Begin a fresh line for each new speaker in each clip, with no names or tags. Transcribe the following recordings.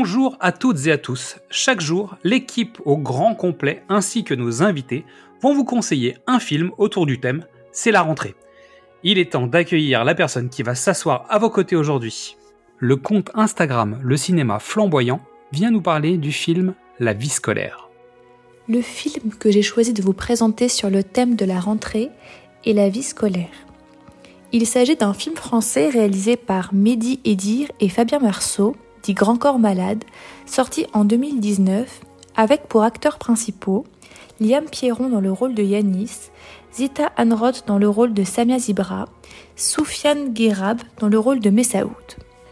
Bonjour à toutes et à tous. Chaque jour, l'équipe au grand complet ainsi que nos invités vont vous conseiller un film autour du thème C'est la rentrée. Il est temps d'accueillir la personne qui va s'asseoir à vos côtés aujourd'hui. Le compte Instagram Le Cinéma Flamboyant vient nous parler du film La vie scolaire.
Le film que j'ai choisi de vous présenter sur le thème de la rentrée est La vie scolaire. Il s'agit d'un film français réalisé par Mehdi Edir et Fabien Marceau, dit Grand Corps Malade, sorti en 2019 avec pour acteurs principaux Liam Pierron dans le rôle de Yanis, Zita Anroth dans le rôle de Samia Zibra, Soufiane Guérab dans le rôle de Messaoud.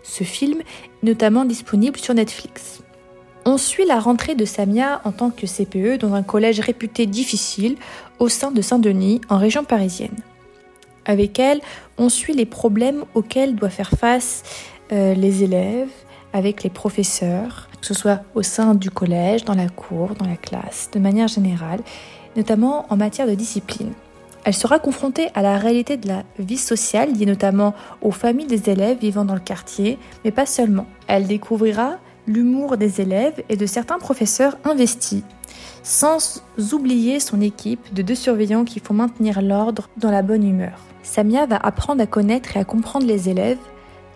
Ce film est notamment disponible sur Netflix. On suit la rentrée de Samia en tant que CPE dans un collège réputé difficile au sein de Saint-Denis, en région parisienne. Avec elle, on suit les problèmes auxquels doivent faire face euh, les élèves, avec les professeurs, que ce soit au sein du collège, dans la cour, dans la classe, de manière générale, notamment en matière de discipline. Elle sera confrontée à la réalité de la vie sociale liée notamment aux familles des élèves vivant dans le quartier, mais pas seulement. Elle découvrira l'humour des élèves et de certains professeurs investis, sans oublier son équipe de deux surveillants qui font maintenir l'ordre dans la bonne humeur. Samia va apprendre à connaître et à comprendre les élèves,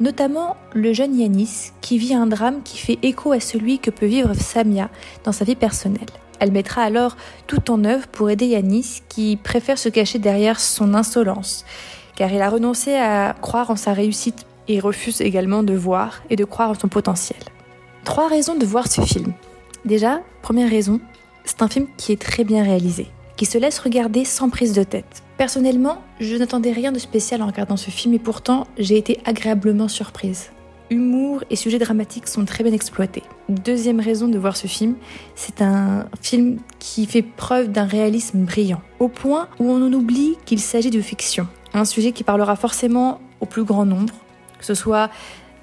notamment le jeune Yanis qui vit un drame qui fait écho à celui que peut vivre Samia dans sa vie personnelle. Elle mettra alors tout en œuvre pour aider Yanis qui préfère se cacher derrière son insolence, car il a renoncé à croire en sa réussite et refuse également de voir et de croire en son potentiel. Trois raisons de voir ce film. Déjà, première raison, c'est un film qui est très bien réalisé, se laisse regarder sans prise de tête. Personnellement, je n'attendais rien de spécial en regardant ce film et pourtant j'ai été agréablement surprise. Humour et sujets dramatiques sont très bien exploités. Deuxième raison de voir ce film, c'est un film qui fait preuve d'un réalisme brillant, au point où on en oublie qu'il s'agit de fiction. Un sujet qui parlera forcément au plus grand nombre, que ce soit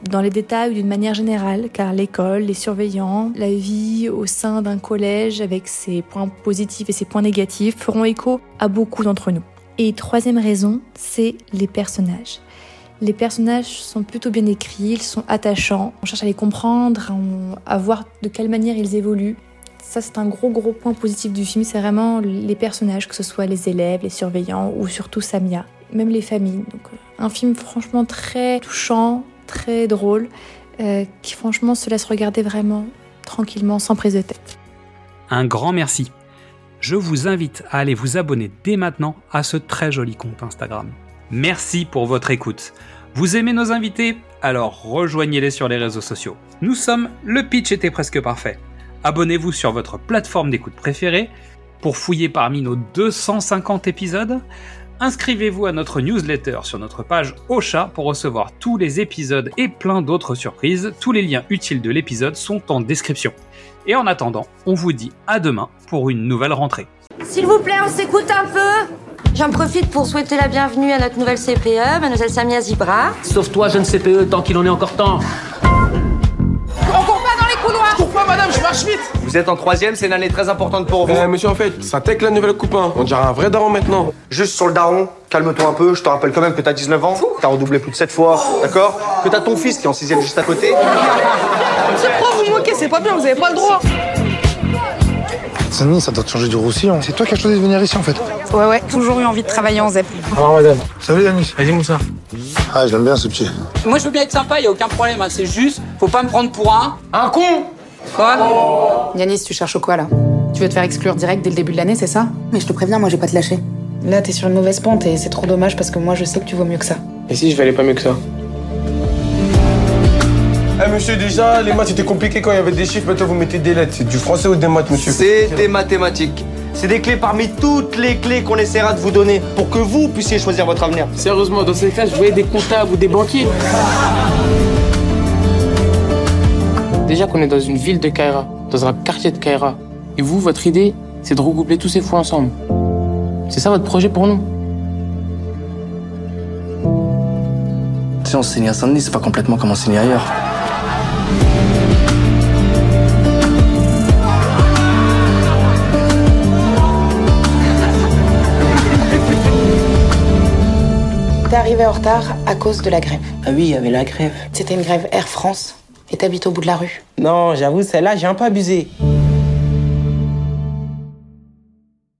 dans les détails d'une manière générale, car l'école, les surveillants, la vie au sein d'un collège avec ses points positifs et ses points négatifs feront écho à beaucoup d'entre nous. Et troisième raison, c'est les personnages. Les personnages sont plutôt bien écrits, ils sont attachants, on cherche à les comprendre, à voir de quelle manière ils évoluent. Ça, c'est un gros gros point positif du film, c'est vraiment les personnages, que ce soit les élèves, les surveillants ou surtout Samia, même les familles. Donc, un film franchement très touchant, très drôle, euh, qui franchement se laisse regarder vraiment tranquillement, sans prise de tête.
Un grand merci. Je vous invite à aller vous abonner dès maintenant à ce très joli compte Instagram. Merci pour votre écoute. Vous aimez nos invités? Alors rejoignez-les sur les réseaux sociaux. Nous sommes Le Pitch était presque parfait. Abonnez-vous sur votre plateforme d'écoute préférée pour fouiller parmi nos 250 épisodes. Inscrivez-vous à notre newsletter sur notre page Ocha pour recevoir tous les épisodes et plein d'autres surprises. Tous les liens utiles de l'épisode sont en description. Et en attendant, on vous dit à demain pour une nouvelle rentrée.
S'il vous plaît, on s'écoute un peu J'en profite pour souhaiter la bienvenue à notre nouvelle CPE, mademoiselle Samia Zibra.
Sauf toi, jeune CPE, tant qu'il en est encore temps.
Vous êtes en troisième, c'est une année très importante pour vous.
Eh, monsieur, en fait, ça tech la nouvelle coupe, hein. On dirait un vrai daron maintenant.
Juste sur le daron, calme-toi un peu, je te rappelle quand même que t'as 19 ans, t'as redoublé plus de 7 fois, d'accord Que t'as ton fils qui est en sixième juste à côté.
C'est quoi vous moquez C'est pas bien, vous avez pas le droit
Saint-Denis, ça doit te changer du roussillon. C'est toi qui as choisi de venir ici en fait.
Ouais, ouais, toujours eu envie de travailler en ZEP.
Alors madame. Salut Yanis.
Vas-y, Moussa.
Ah, j'aime bien ce petit.
Moi, je veux bien être sympa, y a aucun problème. hein. C'est juste, faut pas me prendre pour un.
Un con
Quoi?
Yanis, tu cherches quoi là? Tu veux te faire exclure direct dès le début de l'année, c'est ça?
Mais je te préviens, moi, j'ai pas te lâcher.
Là, t'es sur une mauvaise pente et c'est trop dommage parce que moi, je sais que tu vaux mieux que ça.
Et si je vais aller pas mieux que ça? Eh, monsieur, déjà, les maths c'était compliqué quand il y avait des chiffres, maintenant vous mettez des lettres. C'est du français ou des maths, monsieur?
C'est des mathématiques. C'est des clés parmi toutes les clés qu'on essaiera de vous donner pour que vous puissiez choisir votre avenir.
Sérieusement, dans ces classes, je voyais des comptables ou des banquiers. Déjà qu'on est dans une ville de Kaira, dans un quartier de Kaira. Et vous, votre idée, c'est de regrouper tous ces fous ensemble. C'est ça votre projet pour nous?
Tu sais, enseigner à Saint-Denis, c'est pas complètement comme enseigner ailleurs.
T'es arrivé en retard à cause de la grève.
Ah oui, il y avait la grève.
C'était une grève Air France. Et t'habites au bout de la rue.
Non, j'avoue, celle-là, j'ai un peu abusé.